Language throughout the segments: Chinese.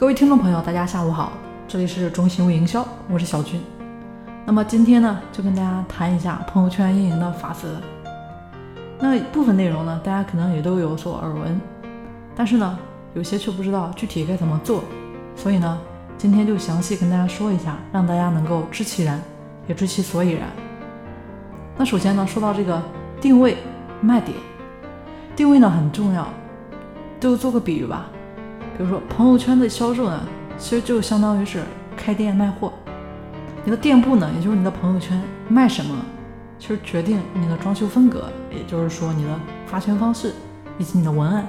各位听众朋友，大家下午好，这里是中行为营销，我是小军。那么今天呢，就跟大家谈一下朋友圈运营的法则。那部分内容呢，大家可能也都有所耳闻，但是呢，有些却不知道具体该怎么做。所以呢，今天就详细跟大家说一下，让大家能够知其然，也知其所以然。那首先呢，说到这个定位卖点，定位呢很重要。就做个比喻吧，比如说朋友圈的销售呢，其实就相当于是开店卖货。你的店铺呢，也就是你的朋友圈卖什么，其实决定你的装修风格，也就是说你的发圈方式，以及你的文案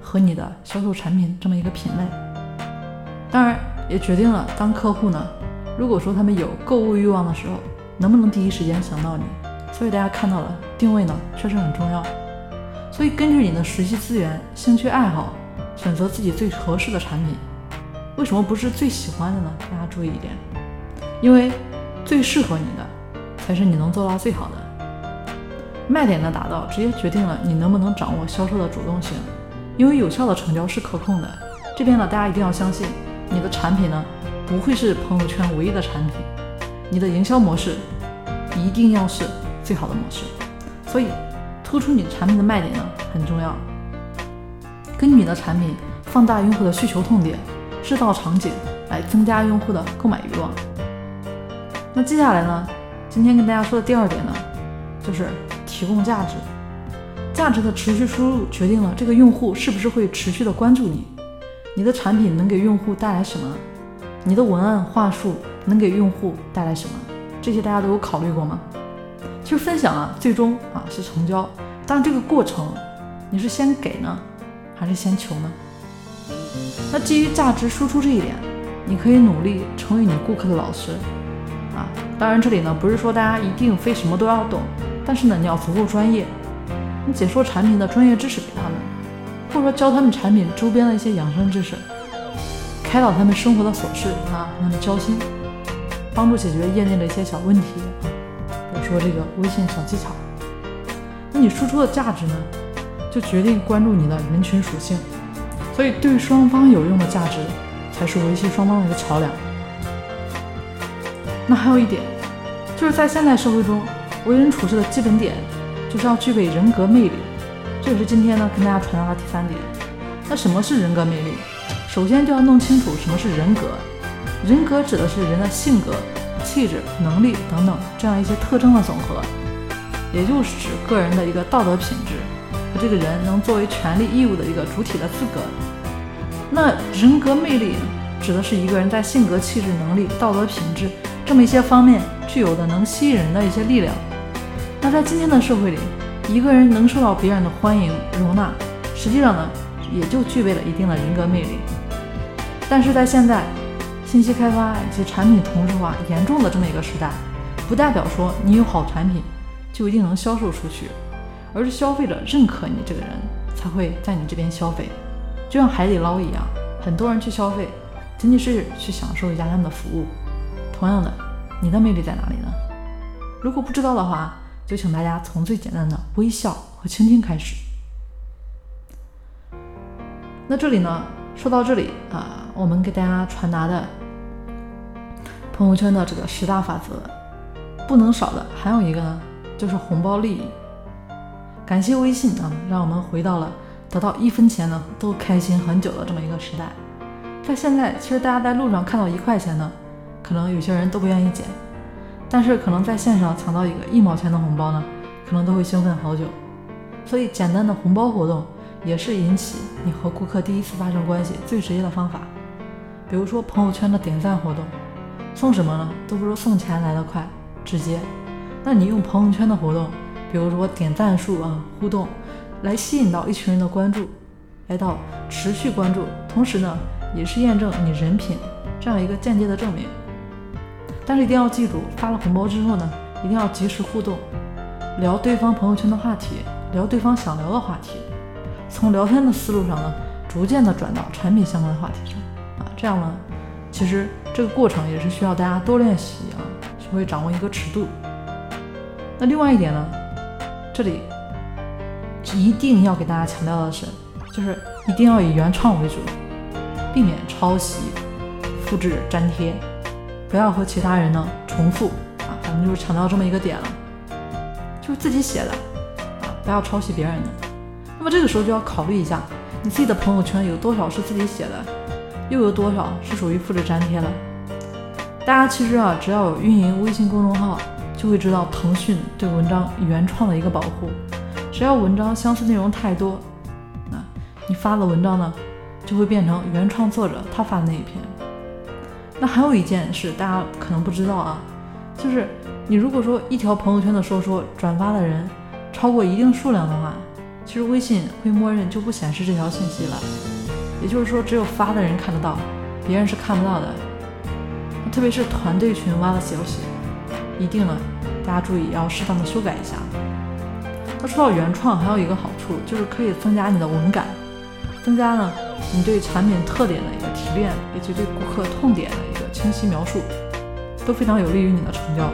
和你的销售产品这么一个品类。当然，也决定了当客户呢，如果说他们有购物欲望的时候，能不能第一时间想到你。所以大家看到了定位呢，确实很重要。所以根据你的实际资源、兴趣爱好，选择自己最合适的产品。为什么不是最喜欢的呢？大家注意一点，因为最适合你的才是你能做到最好的。卖点的达到，直接决定了你能不能掌握销售的主动性。因为有效的成交是可控的。这边呢，大家一定要相信，你的产品呢不会是朋友圈唯一的产品，你的营销模式一定要是最好的模式。所以。突出你产品的卖点呢很重要，根据你的产品放大用户的需求痛点，制造场景来增加用户的购买欲望。那接下来呢，今天跟大家说的第二点呢，就是提供价值。价值的持续输入决定了这个用户是不是会持续的关注你。你的产品能给用户带来什么？你的文案话术能给用户带来什么？这些大家都有考虑过吗？其实分享啊，最终啊是成交。但这个过程，你是先给呢，还是先求呢？那基于价值输出这一点，你可以努力成为你顾客的老师啊。当然，这里呢不是说大家一定非什么都要懂，但是呢你要足够专业，你解说产品的专业知识给他们，或者说教他们产品周边的一些养生知识，开导他们生活的琐事啊，让他们交心，帮助解决业内的一些小问题，比如说这个微信小技巧。那你输出的价值呢，就决定关注你的人群属性，所以对双方有用的价值，才是维系双方的一个桥梁。那还有一点，就是在现代社会中，为人处事的基本点，就是要具备人格魅力。这也是今天呢跟大家传达的第三点。那什么是人格魅力？首先就要弄清楚什么是人格。人格指的是人的性格、气质、能力等等这样一些特征的总和。也就是指个人的一个道德品质这个人能作为权利义务的一个主体的资格。那人格魅力指的是一个人在性格、气质、能力、道德品质这么一些方面具有的能吸引人的一些力量。那在今天的社会里，一个人能受到别人的欢迎容纳，实际上呢，也就具备了一定的人格魅力。但是在现在信息开发以及产品同质化严重的这么一个时代，不代表说你有好产品。就一定能销售出去，而是消费者认可你这个人才会在你这边消费。就像海底捞一样，很多人去消费，仅仅是去享受一下他们的服务。同样的，你的魅力在哪里呢？如果不知道的话，就请大家从最简单的微笑和倾听开始。那这里呢，说到这里啊，我们给大家传达的朋友圈的这个十大法则，不能少的还有一个呢。就是红包利益，感谢微信啊，让我们回到了得到一分钱呢都开心很久的这么一个时代。在现在，其实大家在路上看到一块钱呢，可能有些人都不愿意捡，但是可能在线上抢到一个一毛钱的红包呢，可能都会兴奋好久。所以，简单的红包活动也是引起你和顾客第一次发生关系最直接的方法。比如说朋友圈的点赞活动，送什么呢？都不如送钱来的快、直接。那你用朋友圈的活动，比如说点赞数啊、互动，来吸引到一群人的关注，来到持续关注，同时呢，也是验证你人品这样一个间接的证明。但是一定要记住，发了红包之后呢，一定要及时互动，聊对方朋友圈的话题，聊对方想聊的话题，从聊天的思路上呢，逐渐的转到产品相关的话题上啊，这样呢，其实这个过程也是需要大家多练习啊，学会掌握一个尺度。那另外一点呢，这里一定要给大家强调的是，就是一定要以原创为主。避免抄袭、复制、粘贴，不要和其他人呢重复啊，反正就是强调这么一个点了，就是自己写的啊，不要抄袭别人的。那么这个时候就要考虑一下，你自己的朋友圈有多少是自己写的，又有多少是属于复制粘贴的。大家其实啊，只要有运营微信公众号，就会知道腾讯对文章原创的一个保护。只要文章相似内容太多，那你发的文章呢，就会变成原创作者他发的那一篇。那还有一件事，大家可能不知道啊，就是你如果说一条朋友圈的说说转发的人超过一定数量的话，其实微信会默认就不显示这条信息了。也就是说，只有发的人看得到，别人是看不到的。特别是团队群挖的消息，一定呢，大家注意要适当的修改一下。那说到原创，还有一个好处就是可以增加你的文感，增加呢你对产品特点的一个提炼，以及对顾客痛点的一个清晰描述，都非常有利于你的成交。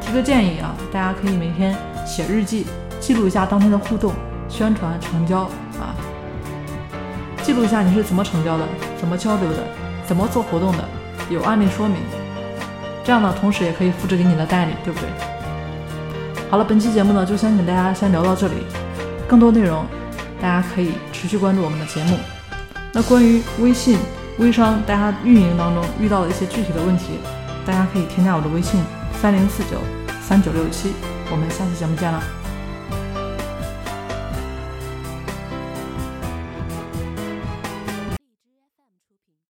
提个建议啊，大家可以每天写日记，记录一下当天的互动、宣传、成交啊，记录一下你是怎么成交的，怎么交流的，怎么做活动的。有案例说明，这样呢，同时也可以复制给你的代理，对不对？好了，本期节目呢，就先给大家先聊到这里，更多内容大家可以持续关注我们的节目。那关于微信微商大家运营当中遇到的一些具体的问题，大家可以添加我的微信三零四九三九六七，我们下期节目见了。